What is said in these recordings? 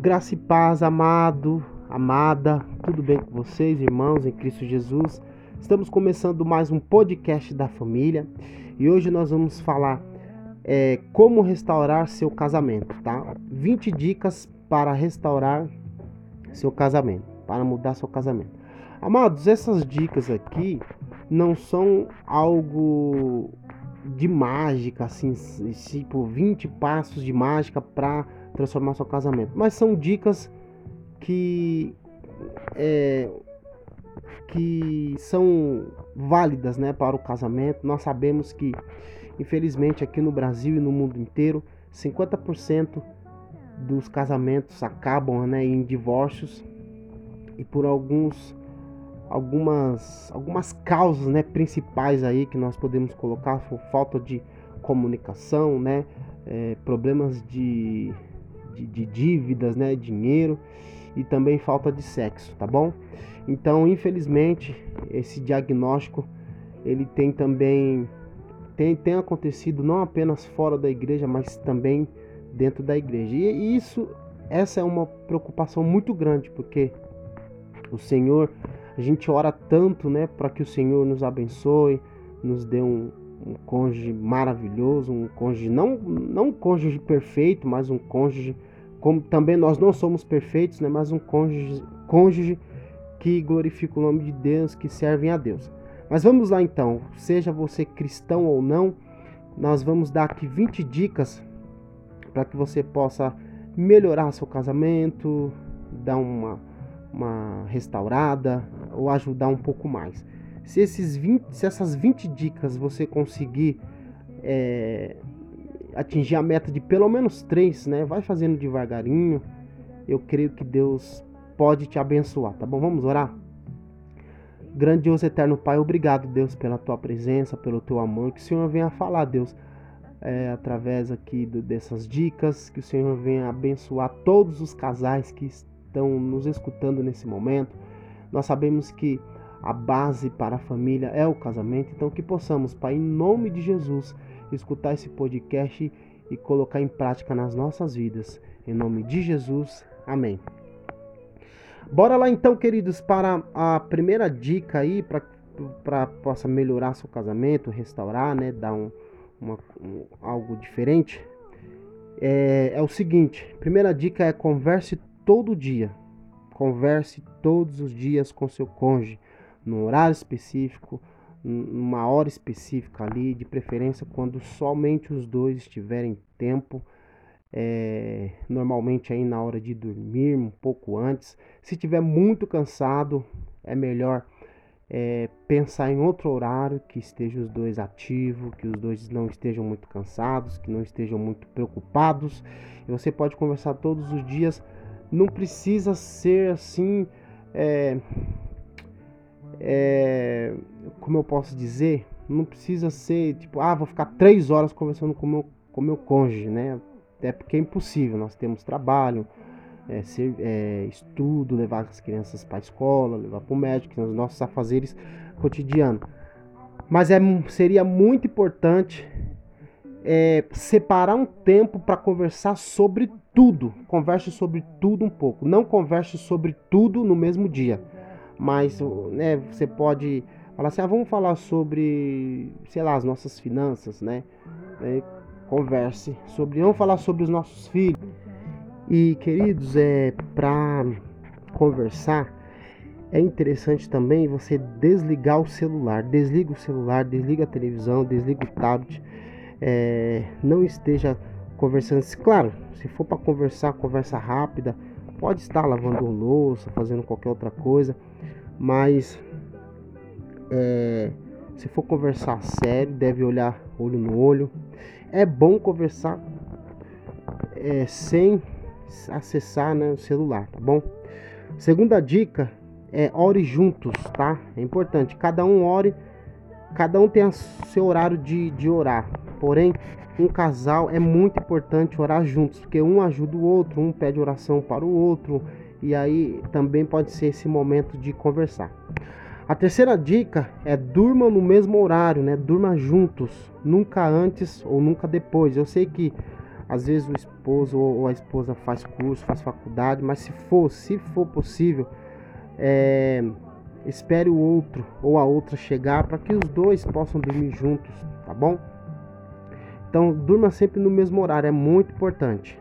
Graça e paz, amado, amada, tudo bem com vocês, irmãos em Cristo Jesus? Estamos começando mais um podcast da família e hoje nós vamos falar é, como restaurar seu casamento, tá? 20 dicas para restaurar seu casamento, para mudar seu casamento. Amados, essas dicas aqui não são algo de mágica, assim, tipo 20 passos de mágica para transformar seu casamento. Mas são dicas que é, que são válidas, né, para o casamento. Nós sabemos que, infelizmente, aqui no Brasil e no mundo inteiro, 50% dos casamentos acabam, né, em divórcios e por alguns algumas algumas causas, né, principais aí que nós podemos colocar, falta de comunicação, né, é, problemas de de, de dívidas, né, dinheiro e também falta de sexo, tá bom? Então, infelizmente, esse diagnóstico ele tem também tem, tem acontecido não apenas fora da igreja, mas também dentro da igreja. E, isso essa é uma preocupação muito grande, porque o Senhor, a gente ora tanto, né, para que o Senhor nos abençoe, nos dê um, um cônjuge maravilhoso, um cônjuge não não um cônjuge perfeito, mas um cônjuge como também nós não somos perfeitos, né, mas um cônjuge, cônjuge que glorifica o nome de Deus, que servem a Deus. Mas vamos lá então, seja você cristão ou não, nós vamos dar aqui 20 dicas para que você possa melhorar seu casamento, dar uma, uma restaurada ou ajudar um pouco mais. Se, esses 20, se essas 20 dicas você conseguir é, atingir a meta de pelo menos três, né? Vai fazendo devagarinho. Eu creio que Deus pode te abençoar, tá bom? Vamos orar? Grandioso eterno Pai, obrigado, Deus, pela tua presença, pelo teu amor. Que o Senhor venha falar, Deus, é, através aqui do, dessas dicas. Que o Senhor venha abençoar todos os casais que estão nos escutando nesse momento. Nós sabemos que a base para a família é o casamento, então que possamos, Pai, em nome de Jesus escutar esse podcast e colocar em prática nas nossas vidas. Em nome de Jesus, amém. Bora lá então, queridos, para a primeira dica aí para possa melhorar seu casamento, restaurar, né, dar um, uma, um algo diferente. É, é o seguinte: primeira dica é converse todo dia. Converse todos os dias com seu cônjuge, no horário específico, uma hora específica ali, de preferência quando somente os dois estiverem tempo, é, normalmente aí na hora de dormir, um pouco antes. Se tiver muito cansado, é melhor é, pensar em outro horário que esteja os dois ativos, que os dois não estejam muito cansados, que não estejam muito preocupados. E você pode conversar todos os dias. Não precisa ser assim. É, é, como eu posso dizer, não precisa ser tipo, ah, vou ficar três horas conversando com meu, com meu cônjuge, né? Até porque é impossível, nós temos trabalho, é, ser, é, estudo, levar as crianças para a escola, levar para o médico, os nossos afazeres cotidianos. Mas é, seria muito importante é, separar um tempo para conversar sobre tudo. Converse sobre tudo um pouco. Não converse sobre tudo no mesmo dia mas né, você pode falar assim, ah, vamos falar sobre, sei lá, as nossas finanças, né? É, converse sobre, vamos falar sobre os nossos filhos. E queridos, é para conversar é interessante também você desligar o celular, desliga o celular, desliga a televisão, desliga o tablet, é, não esteja conversando. Claro, se for para conversar, conversa rápida, pode estar lavando louça, fazendo qualquer outra coisa, mas é, se for conversar sério, deve olhar olho no olho. É bom conversar é, sem acessar né, o celular, tá bom? Segunda dica é ore juntos, tá? É importante. Cada um ore, cada um tem seu horário de, de orar. Porém, um casal é muito importante orar juntos, porque um ajuda o outro, um pede oração para o outro, e aí também pode ser esse momento de conversar. A terceira dica é durma no mesmo horário, né? Durma juntos, nunca antes ou nunca depois. Eu sei que Às vezes o esposo ou a esposa faz curso, faz faculdade, mas se for, se for possível, é, espere o outro ou a outra chegar para que os dois possam dormir juntos, tá bom? Então durma sempre no mesmo horário, é muito importante.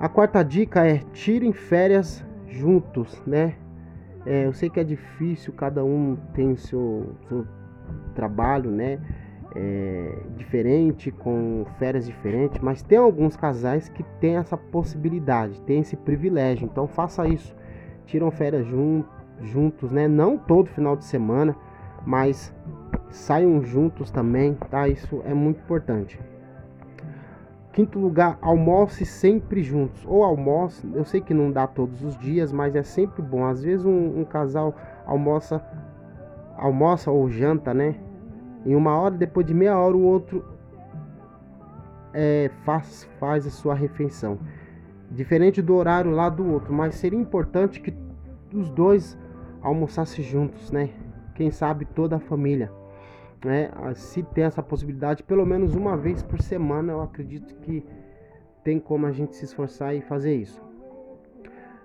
A quarta dica é tirem férias juntos, né? É, eu sei que é difícil, cada um tem o seu, seu trabalho, né? É, diferente, com férias diferentes, mas tem alguns casais que têm essa possibilidade, tem esse privilégio. Então faça isso. Tiram férias jun, juntos, né? Não todo final de semana, mas saiam juntos também, tá? Isso é muito importante. Quinto lugar, almoce sempre juntos. Ou almoce, eu sei que não dá todos os dias, mas é sempre bom. Às vezes um, um casal almoça, almoça ou janta, né? Em uma hora, depois de meia hora, o outro é, faz, faz a sua refeição. Diferente do horário lá do outro, mas seria importante que os dois almoçassem juntos, né? Quem sabe toda a família né? Se tem essa possibilidade, pelo menos uma vez por semana, eu acredito que tem como a gente se esforçar e fazer isso.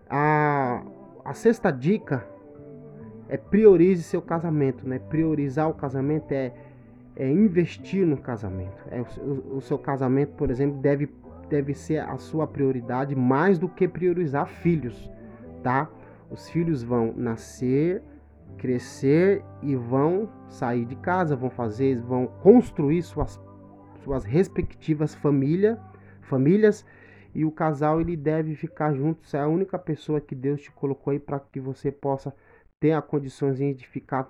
A, a sexta dica é priorize seu casamento, né? Priorizar o casamento é, é investir no casamento. É, o, o seu casamento, por exemplo, deve, deve ser a sua prioridade mais do que priorizar filhos, tá? Os filhos vão nascer, crescer e vão sair de casa, vão fazer, vão construir suas, suas respectivas família, famílias e o casal ele deve ficar junto. Você é a única pessoa que Deus te colocou aí para que você possa ter a condições de ficar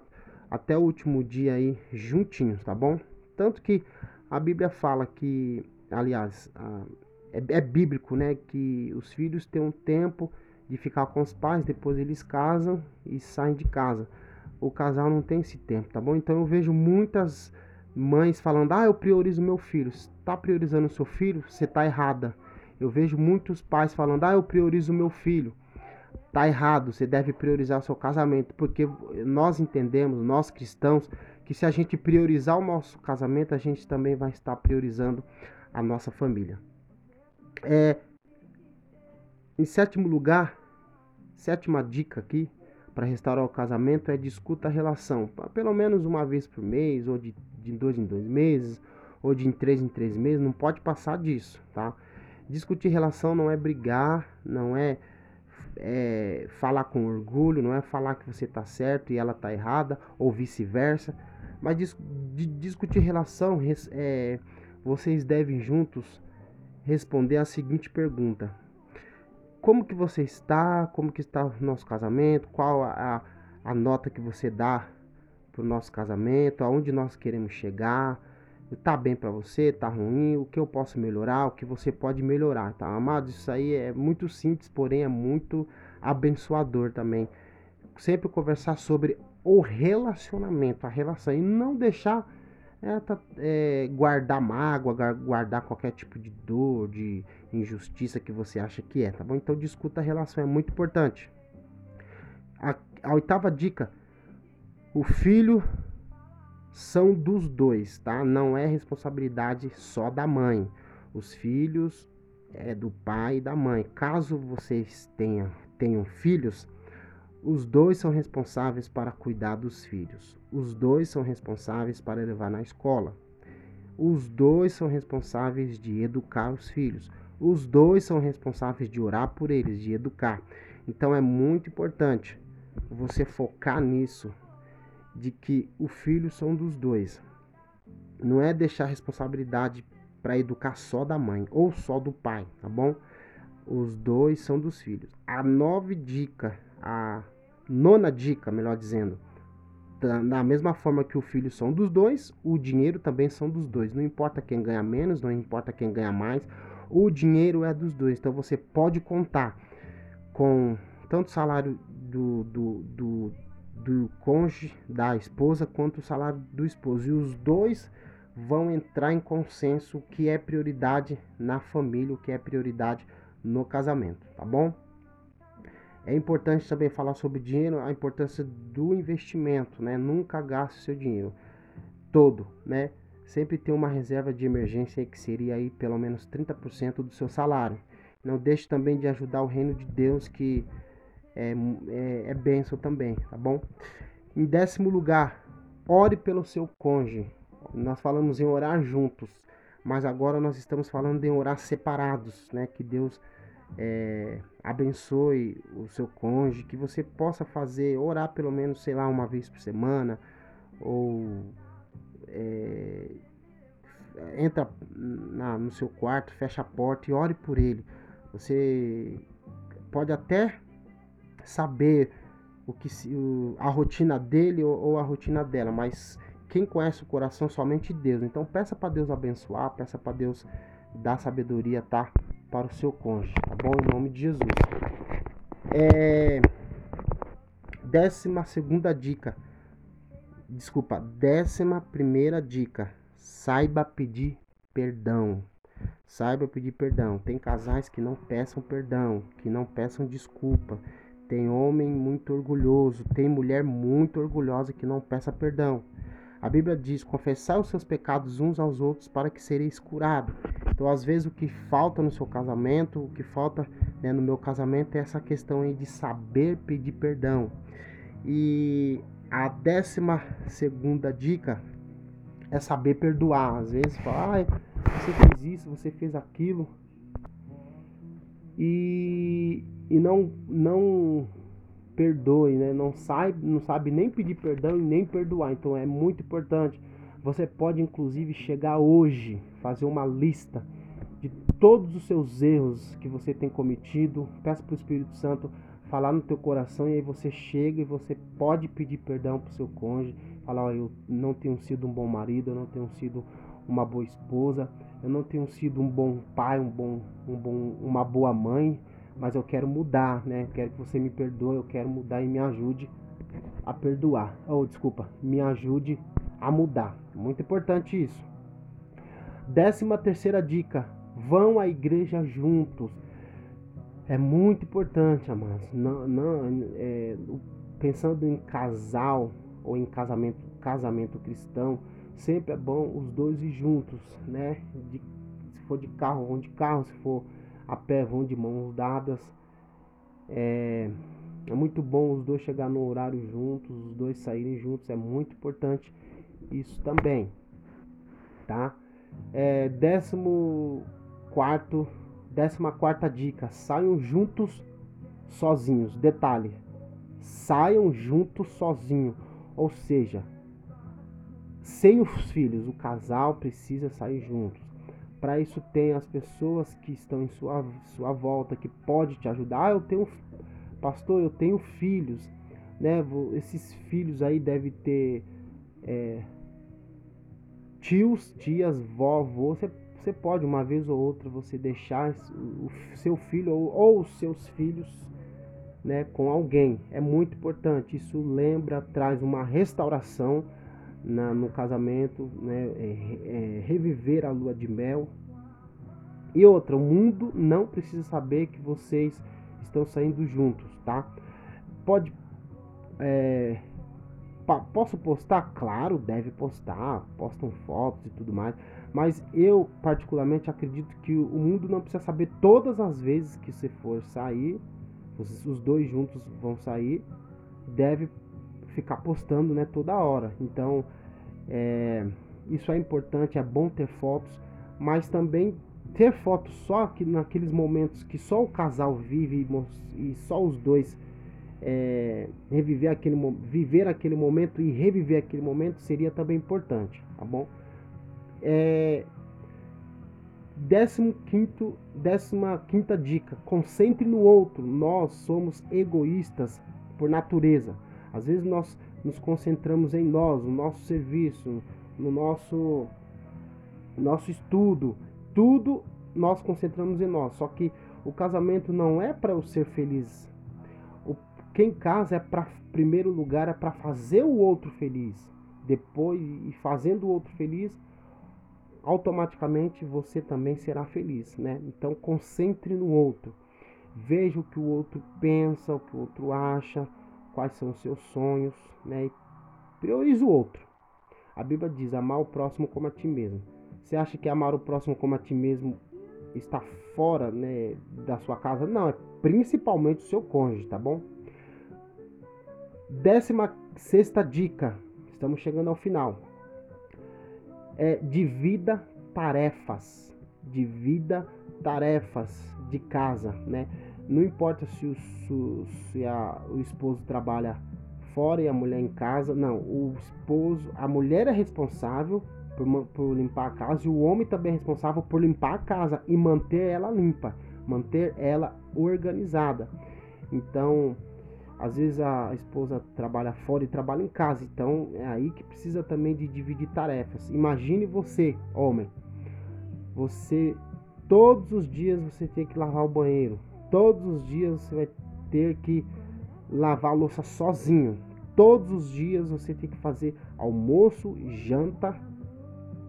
até o último dia aí juntinhos, tá bom? Tanto que a Bíblia fala que, aliás, é, é bíblico, né, que os filhos têm um tempo de ficar com os pais, depois eles casam e saem de casa. O casal não tem esse tempo, tá bom? Então eu vejo muitas mães falando: "Ah, eu priorizo meu filho". Está priorizando o seu filho? Você está errada. Eu vejo muitos pais falando: "Ah, eu priorizo meu filho". Tá errado, você deve priorizar o seu casamento, porque nós entendemos, nós cristãos, que se a gente priorizar o nosso casamento, a gente também vai estar priorizando a nossa família. É, em sétimo lugar, sétima dica aqui para restaurar o casamento é discuta a relação, pelo menos uma vez por mês, ou de, de dois em dois meses, ou de três em três meses, não pode passar disso, tá? Discutir relação não é brigar, não é, é falar com orgulho, não é falar que você tá certo e ela tá errada, ou vice-versa, mas dis, de, discutir relação, é, vocês devem juntos responder a seguinte pergunta: como que você está, como que está o nosso casamento, qual a, a nota que você dá para o nosso casamento, aonde nós queremos chegar, tá bem para você, tá ruim, o que eu posso melhorar, o que você pode melhorar, tá? Amados, isso aí é muito simples, porém é muito abençoador também. Sempre conversar sobre o relacionamento, a relação e não deixar é, tá, é, guardar mágoa, guardar qualquer tipo de dor, de injustiça que você acha que é, tá bom? Então discuta a relação, é muito importante. A, a oitava dica: o filho são dos dois, tá? Não é responsabilidade só da mãe. Os filhos é do pai e da mãe. Caso vocês tenham, tenham filhos, os dois são responsáveis para cuidar dos filhos. Os dois são responsáveis para levar na escola. Os dois são responsáveis de educar os filhos. Os dois são responsáveis de orar por eles, de educar. Então é muito importante você focar nisso, de que o filho são dos dois. Não é deixar a responsabilidade para educar só da mãe ou só do pai, tá bom? Os dois são dos filhos. A nova dica a nona dica, melhor dizendo, da mesma forma que o filho são dos dois, o dinheiro também são dos dois. Não importa quem ganha menos, não importa quem ganha mais, o dinheiro é dos dois. Então você pode contar com tanto o salário do, do, do, do cônjuge, da esposa, quanto o salário do esposo. E os dois vão entrar em consenso o que é prioridade na família, o que é prioridade no casamento, tá bom? É importante também falar sobre dinheiro, a importância do investimento, né? Nunca gaste seu dinheiro todo, né? sempre tem uma reserva de emergência que seria aí pelo menos 30% do seu salário. Não deixe também de ajudar o reino de Deus, que é, é, é bênção também, tá bom? Em décimo lugar, ore pelo seu cônjuge. Nós falamos em orar juntos, mas agora nós estamos falando em orar separados, né? Que Deus é, abençoe o seu cônjuge, que você possa fazer, orar pelo menos, sei lá, uma vez por semana, ou é, entra na, no seu quarto, fecha a porta e ore por ele. Você pode até saber o que o, a rotina dele ou, ou, a rotina dela, mas quem conhece o coração somente Deus. Então peça para Deus abençoar, peça para Deus dar sabedoria, tá? Para o seu cônjuge, tá bom? Em nome de Jesus. É... Décima segunda dica. Desculpa, décima primeira dica. Saiba pedir perdão. Saiba pedir perdão. Tem casais que não peçam perdão, que não peçam desculpa. Tem homem muito orgulhoso, tem mulher muito orgulhosa que não peça perdão. A Bíblia diz: confessar os seus pecados uns aos outros para que sereis curados. Então, às vezes, o que falta no seu casamento, o que falta né, no meu casamento é essa questão aí de saber pedir perdão. E a décima segunda dica é saber perdoar. Às vezes, fala, ah, você fez isso, você fez aquilo. E, e não, não perdoe, né? Não sabe, não sabe nem pedir perdão e nem perdoar. Então é muito importante. Você pode inclusive chegar hoje, fazer uma lista de todos os seus erros que você tem cometido. Peça para o Espírito Santo falar no teu coração e aí você chega e você pode pedir perdão para o seu cônjuge, falar, oh, eu não tenho sido um bom marido, eu não tenho sido uma boa esposa, eu não tenho sido um bom pai, um bom, um bom, uma boa mãe, mas eu quero mudar, né? Quero que você me perdoe, eu quero mudar e me ajude a perdoar. Ou oh, desculpa, me ajude a mudar. Muito importante isso. Décima terceira dica: vão à igreja juntos. É muito importante, amados. Não, não, é, pensando em casal ou em casamento, casamento cristão, sempre é bom os dois ir juntos, né? De, se for de carro, vão de carro, se for a pé, vão de mãos dadas. É, é muito bom os dois chegar no horário juntos, os dois saírem juntos, é muito importante isso também, tá? É, décimo quarto, décima quarta dica, saiam juntos sozinhos. Detalhe, saiam juntos sozinhos, ou seja, sem os filhos, o casal precisa sair juntos. Para isso tem as pessoas que estão em sua, sua volta que pode te ajudar. Ah, eu tenho pastor, eu tenho filhos, né? Esses filhos aí devem ter é, tios, tias, vovô. Você, você pode uma vez ou outra você deixar o seu filho ou, ou os seus filhos né, com alguém. É muito importante. Isso lembra, traz uma restauração na, no casamento, né, é, é, reviver a lua de mel. E outra, o mundo não precisa saber que vocês estão saindo juntos, tá? Pode. É, posso postar? Claro, deve postar, postam fotos e tudo mais. Mas eu, particularmente, acredito que o mundo não precisa saber todas as vezes que você for sair, os dois juntos vão sair, deve ficar postando né, toda hora. Então, é, isso é importante, é bom ter fotos, mas também ter fotos só que naqueles momentos que só o casal vive e só os dois é, reviver aquele viver aquele momento e reviver aquele momento seria também importante, tá bom? É, décimo quinto, décima quinta dica: concentre no outro. Nós somos egoístas por natureza. Às vezes nós nos concentramos em nós, no nosso serviço, no nosso, nosso estudo. Tudo nós concentramos em nós. Só que o casamento não é para eu ser feliz. O, quem casa é para primeiro lugar é para fazer o outro feliz. Depois, e fazendo o outro feliz, automaticamente você também será feliz, né? Então concentre no outro. Veja o que o outro pensa, o que o outro acha, quais são os seus sonhos, né? E priorize o outro. A Bíblia diz: amar o próximo como a ti mesmo. Você acha que amar o próximo como a ti mesmo está fora né, da sua casa? Não, é principalmente o seu cônjuge, tá bom? Décima sexta dica, estamos chegando ao final. É divida tarefas. Divida tarefas de casa, né? Não importa se o, se a, o esposo trabalha fora e a mulher em casa. Não, o esposo, a mulher é responsável por, por limpar a casa e o homem também é responsável por limpar a casa e manter ela limpa, manter ela organizada. Então, às vezes a esposa trabalha fora e trabalha em casa, então é aí que precisa também de dividir tarefas. Imagine você, homem, você todos os dias você tem que lavar o banheiro, todos os dias você vai ter que lavar a louça sozinho. Todos os dias você tem que fazer almoço, janta,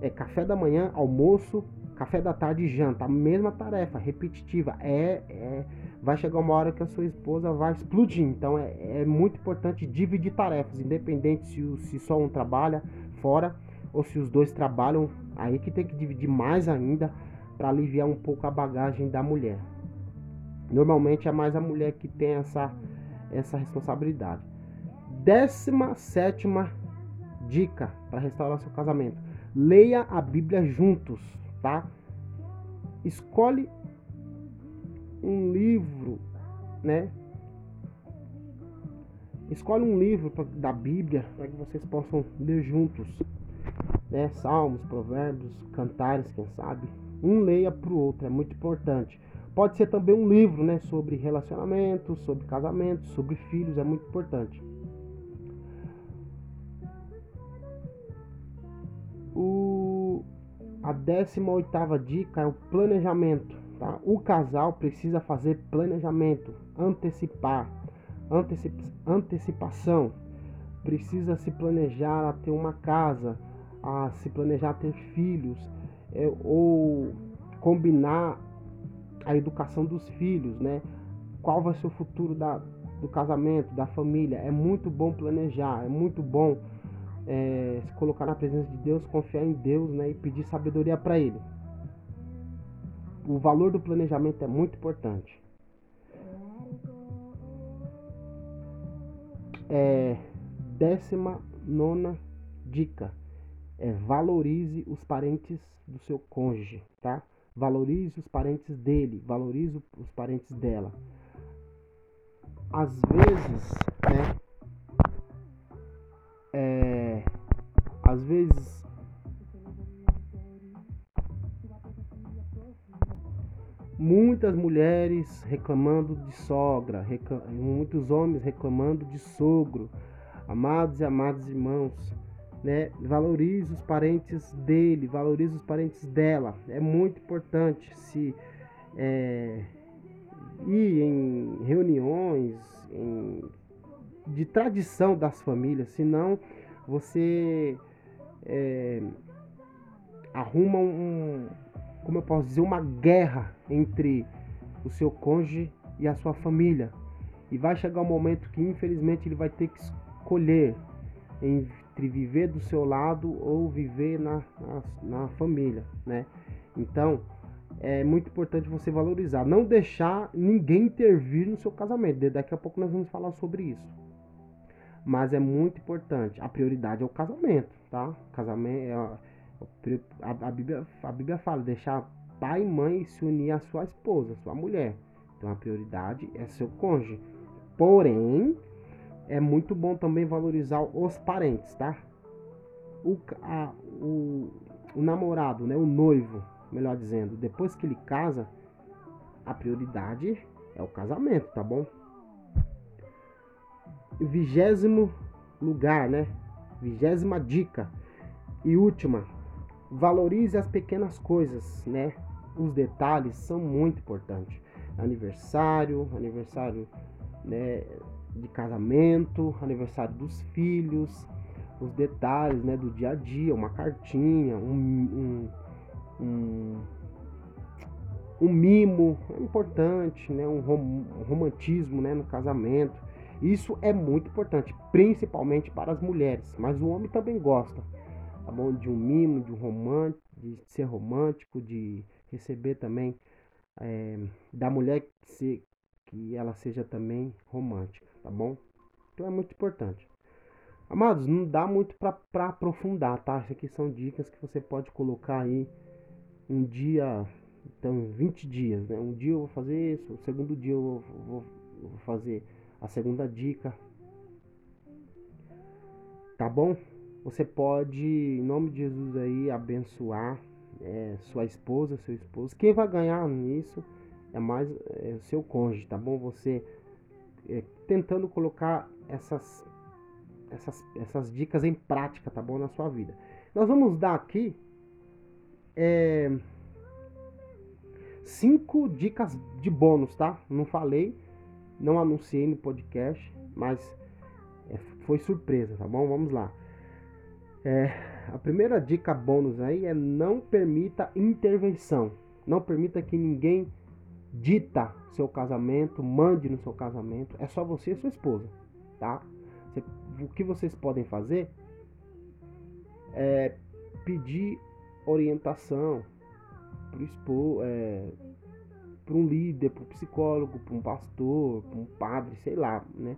é café da manhã, almoço, café da tarde e janta. A mesma tarefa, repetitiva. É, é, vai chegar uma hora que a sua esposa vai explodir. Então é, é muito importante dividir tarefas, independente se, se só um trabalha fora ou se os dois trabalham. Aí que tem que dividir mais ainda para aliviar um pouco a bagagem da mulher. Normalmente é mais a mulher que tem essa, essa responsabilidade. Décima sétima dica para restaurar seu casamento Leia a Bíblia juntos, tá? Escolhe um livro, né? Escolhe um livro da Bíblia para que vocês possam ler juntos, né? Salmos, provérbios, cantares, quem sabe. Um leia para o outro, é muito importante. Pode ser também um livro, né? Sobre relacionamento, sobre casamento, sobre filhos, é muito importante. O, a 18 dica é o planejamento. Tá? O casal precisa fazer planejamento, antecipar, antecip, antecipação. Precisa se planejar a ter uma casa, a se planejar a ter filhos, é, ou combinar a educação dos filhos, né? Qual vai ser o futuro da, do casamento, da família? É muito bom planejar, é muito bom é, se colocar na presença de Deus, confiar em Deus né, e pedir sabedoria para Ele. O valor do planejamento é muito importante. É, décima nona dica é valorize os parentes do seu cônjuge, tá? Valorize os parentes dele, valorize os parentes dela. Às vezes, né, é, às vezes muitas mulheres reclamando de sogra, reclam, muitos homens reclamando de sogro. Amados e amados irmãos, né? Valorize os parentes dele, valorize os parentes dela. É muito importante se é, ir em reuniões, em de tradição das famílias, senão você é, arruma um, como eu posso dizer, uma guerra entre o seu cônjuge e a sua família. E vai chegar um momento que infelizmente ele vai ter que escolher entre viver do seu lado ou viver na, na, na família, né? Então, é muito importante você valorizar, não deixar ninguém intervir no seu casamento. Daqui a pouco nós vamos falar sobre isso mas é muito importante. A prioridade é o casamento, tá? Casamento é a, a, Bíblia, a Bíblia fala deixar pai e mãe se unir à sua esposa, sua mulher. Então a prioridade é seu cônjuge. Porém, é muito bom também valorizar os parentes, tá? O, a, o, o namorado, né? O noivo, melhor dizendo, depois que ele casa, a prioridade é o casamento, tá bom? vigésimo lugar, né? Vigésima dica e última, valorize as pequenas coisas, né? Os detalhes são muito importantes. Aniversário, aniversário, né? De casamento, aniversário dos filhos, os detalhes, né? Do dia a dia, uma cartinha, um, um, um um mimo é importante, né? um, rom um romantismo né? no casamento. Isso é muito importante, principalmente para as mulheres, mas o homem também gosta. tá bom? De um mimo, de um romântico, de ser romântico, de receber também é, da mulher que, se, que ela seja também romântica, tá bom? Então é muito importante. Amados, não dá muito para aprofundar, tá? Isso aqui são dicas que você pode colocar aí um dia, então 20 dias, né? Um dia eu vou fazer isso, o segundo dia eu vou, vou, vou fazer a segunda dica. Tá bom? Você pode, em nome de Jesus aí, abençoar é, sua esposa, seu esposo. Quem vai ganhar nisso é mais é, seu cônjuge, tá bom? Você é, tentando colocar essas, essas, essas dicas em prática, tá bom? Na sua vida. Nós vamos dar aqui é, cinco dicas de bônus, tá? Não falei, não anunciei no podcast, mas é, foi surpresa, tá bom? Vamos lá. É, a primeira dica bônus aí é não permita intervenção. Não permita que ninguém dita seu casamento, mande no seu casamento. É só você e sua esposa, tá? O que vocês podem fazer é pedir orientação para é, um líder, para um psicólogo, para um pastor, para um padre, sei lá, né?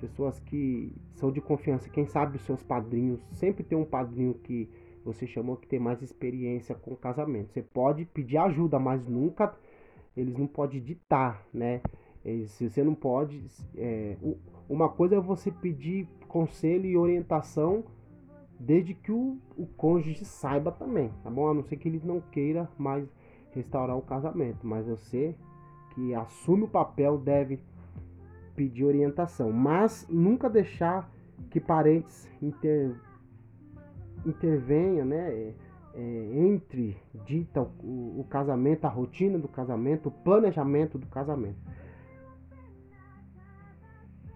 pessoas que são de confiança, quem sabe os seus padrinhos, sempre tem um padrinho que você chamou que tem mais experiência com casamento. Você pode pedir ajuda, mas nunca eles não podem ditar, né? Se você não pode, é, uma coisa é você pedir conselho e orientação desde que o, o cônjuge saiba também, tá bom? A não ser que ele não queira mais restaurar o casamento, mas você que assume o papel deve pedir orientação, mas nunca deixar que parentes inter, intervenha, né? É, entre dita o, o casamento, a rotina do casamento, o planejamento do casamento.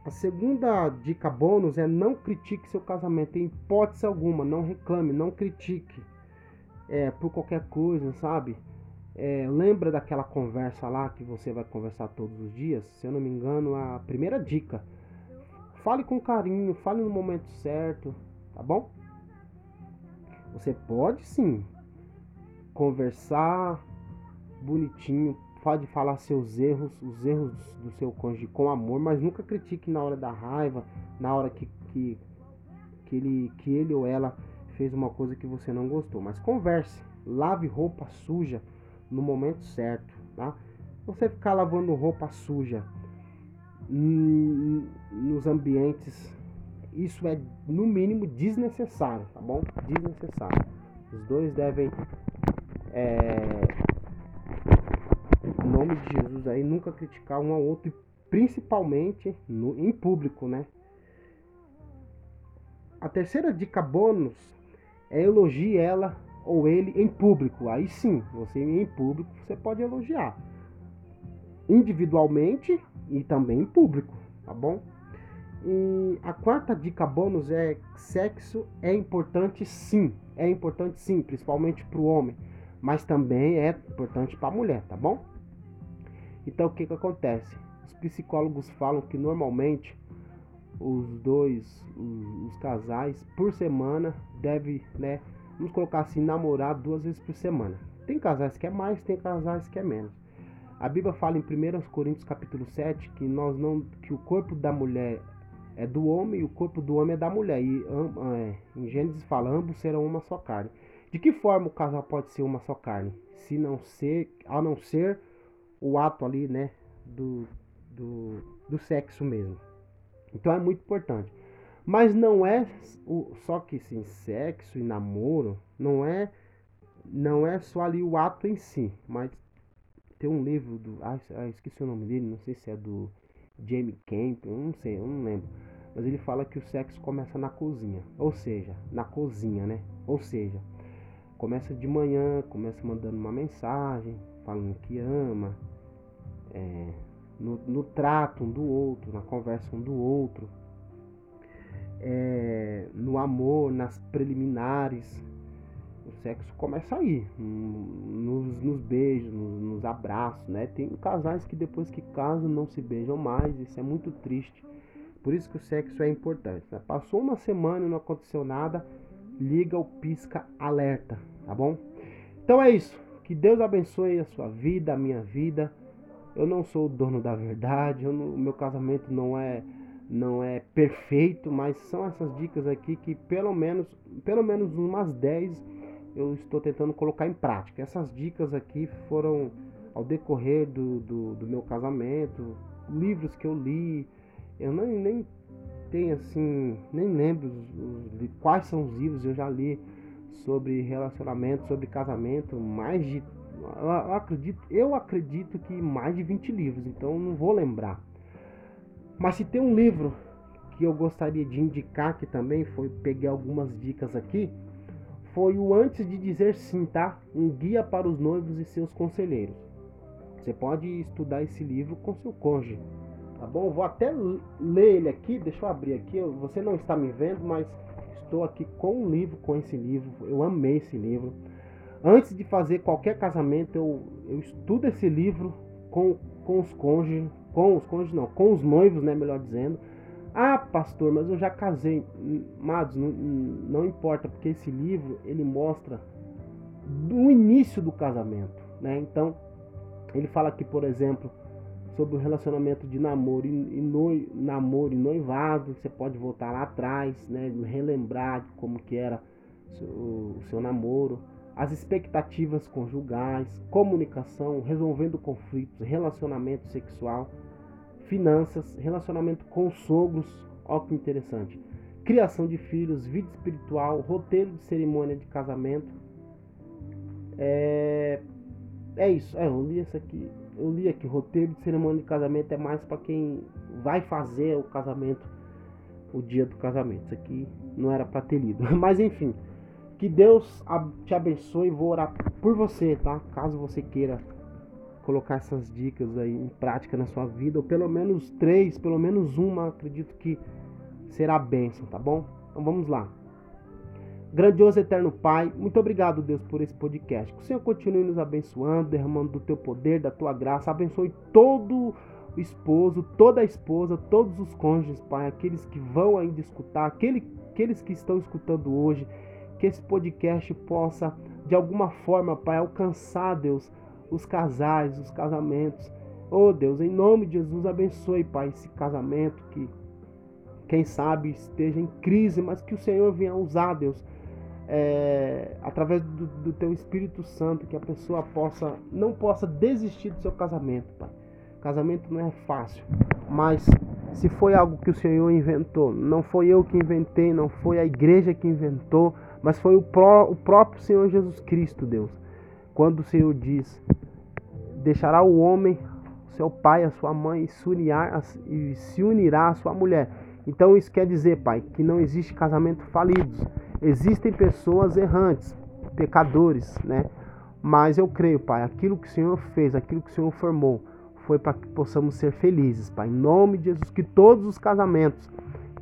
A segunda dica bônus é não critique seu casamento em hipótese alguma, não reclame, não critique é, por qualquer coisa, sabe? É, lembra daquela conversa lá que você vai conversar todos os dias? Se eu não me engano, a primeira dica. Fale com carinho, fale no momento certo, tá bom? Você pode sim conversar bonitinho, pode falar seus erros, os erros do seu cônjuge com amor, mas nunca critique na hora da raiva, na hora que, que, que, ele, que ele ou ela fez uma coisa que você não gostou. Mas converse, lave roupa suja no momento certo, tá? Você ficar lavando roupa suja nos ambientes, isso é no mínimo desnecessário, tá bom? Desnecessário. Os dois devem, é, em nome de Jesus aí, nunca criticar um ao outro, principalmente no, em público, né? A terceira dica bônus é elogie ela ou ele em público. Aí sim, você em público você pode elogiar. Individualmente e também em público, tá bom? E a quarta dica bônus é sexo é importante sim, é importante sim, principalmente para o homem, mas também é importante para a mulher, tá bom? Então o que que acontece? Os psicólogos falam que normalmente os dois, os, os casais por semana deve, né, vamos colocar assim, namorar duas vezes por semana. Tem casais que é mais, tem casais que é menos. A Bíblia fala em 1 Coríntios capítulo 7 que nós não que o corpo da mulher é do homem e o corpo do homem é da mulher. E é, em Gênesis fala, ambos serão uma só carne. De que forma o casal pode ser uma só carne? Se não ser, a não ser o ato ali, né, do, do, do sexo mesmo. Então é muito importante. Mas não é o, só que sim, sexo e namoro não é não é só ali o ato em si, mas tem um livro do ah, esqueci o nome dele, não sei se é do Jamie Camp, não sei, eu não lembro. Mas ele fala que o sexo começa na cozinha, ou seja, na cozinha, né? Ou seja, começa de manhã, começa mandando uma mensagem, falando que ama, é, no, no trato um do outro, na conversa um do outro é, no amor, nas preliminares. O sexo começa aí, nos, nos beijos, nos, nos, abraços, né? Tem casais que depois que casam não se beijam mais, isso é muito triste. Por isso que o sexo é importante. Né? Passou uma semana e não aconteceu nada, liga o pisca alerta, tá bom? Então é isso. Que Deus abençoe a sua vida, a minha vida. Eu não sou o dono da verdade, o meu casamento não é não é perfeito, mas são essas dicas aqui que pelo menos pelo menos umas 10 eu estou tentando colocar em prática. Essas dicas aqui foram ao decorrer do, do, do meu casamento, livros que eu li, eu nem, nem tenho assim, nem lembro os, os, quais são os livros eu já li sobre relacionamento, sobre casamento, mais de eu acredito, eu acredito que mais de 20 livros, então não vou lembrar. Mas se tem um livro que eu gostaria de indicar que também foi peguei algumas dicas aqui, foi o Antes de Dizer Sim, tá? Um guia para os noivos e seus conselheiros. Você pode estudar esse livro com seu cônjuge, tá bom? Vou até ler ele aqui, deixa eu abrir aqui. Você não está me vendo, mas estou aqui com um livro, com esse livro. Eu amei esse livro. Antes de fazer qualquer casamento, eu, eu estudo esse livro com, com os cônjuges, com os cônjuges não, com os noivos, né, melhor dizendo. Ah, pastor, mas eu já casei. Amados, não, não importa, porque esse livro, ele mostra o início do casamento, né? Então, ele fala aqui, por exemplo, sobre o relacionamento de namoro e, noi, namoro e noivado. Você pode voltar lá atrás, né? Relembrar como que era o seu namoro. As expectativas conjugais, comunicação, resolvendo conflitos, relacionamento sexual, finanças, relacionamento com sogros, ó que interessante. Criação de filhos, vida espiritual, roteiro de cerimônia de casamento. É, é isso. É, eu li isso aqui. Eu li aqui, roteiro de cerimônia de casamento é mais para quem vai fazer o casamento, o dia do casamento. Isso aqui não era para ter lido. Mas enfim, que Deus te abençoe. Vou orar por você, tá? Caso você queira colocar essas dicas aí em prática na sua vida, ou pelo menos três, pelo menos uma, acredito que será bênção, tá bom? Então vamos lá. Grandioso Eterno Pai, muito obrigado, Deus, por esse podcast. Que o Senhor continue nos abençoando, derramando do teu poder, da tua graça. Abençoe todo o esposo, toda a esposa, todos os cônjuges, Pai, aqueles que vão ainda escutar, aquele, aqueles que estão escutando hoje. Que esse podcast possa, de alguma forma, Pai, alcançar, Deus, os casais, os casamentos. Oh, Deus, em nome de Jesus, abençoe, Pai, esse casamento que, quem sabe, esteja em crise, mas que o Senhor venha usar, Deus é, através do, do, teu Espírito Santo, que a pessoa possa não possa desistir do seu casamento, pai. Casamento não é fácil, mas se foi algo que o Senhor inventou, não foi eu que inventei, não foi a igreja que inventou, mas foi o, pró, o próprio Senhor Jesus Cristo, Deus. Quando o Senhor diz: Deixará o homem, seu pai, a sua mãe, se unirá, e se unirá à sua mulher. Então isso quer dizer, pai, que não existe casamento falidos Existem pessoas errantes, pecadores, né? Mas eu creio, Pai, aquilo que o Senhor fez, aquilo que o Senhor formou, foi para que possamos ser felizes, Pai. Em nome de Jesus, que todos os casamentos,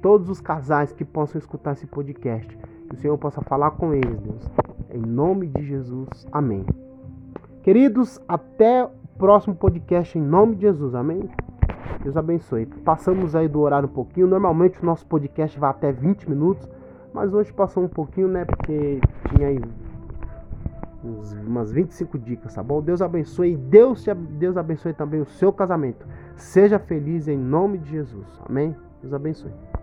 todos os casais que possam escutar esse podcast, que o Senhor possa falar com eles, Deus. Em nome de Jesus, amém. Queridos, até o próximo podcast em nome de Jesus, amém? Deus abençoe. Passamos aí do horário um pouquinho. Normalmente o nosso podcast vai até 20 minutos. Mas hoje passou um pouquinho, né? Porque tinha aí uns, umas 25 dicas, tá bom? Deus abençoe. Deus, te, Deus abençoe também o seu casamento. Seja feliz em nome de Jesus. Amém? Deus abençoe.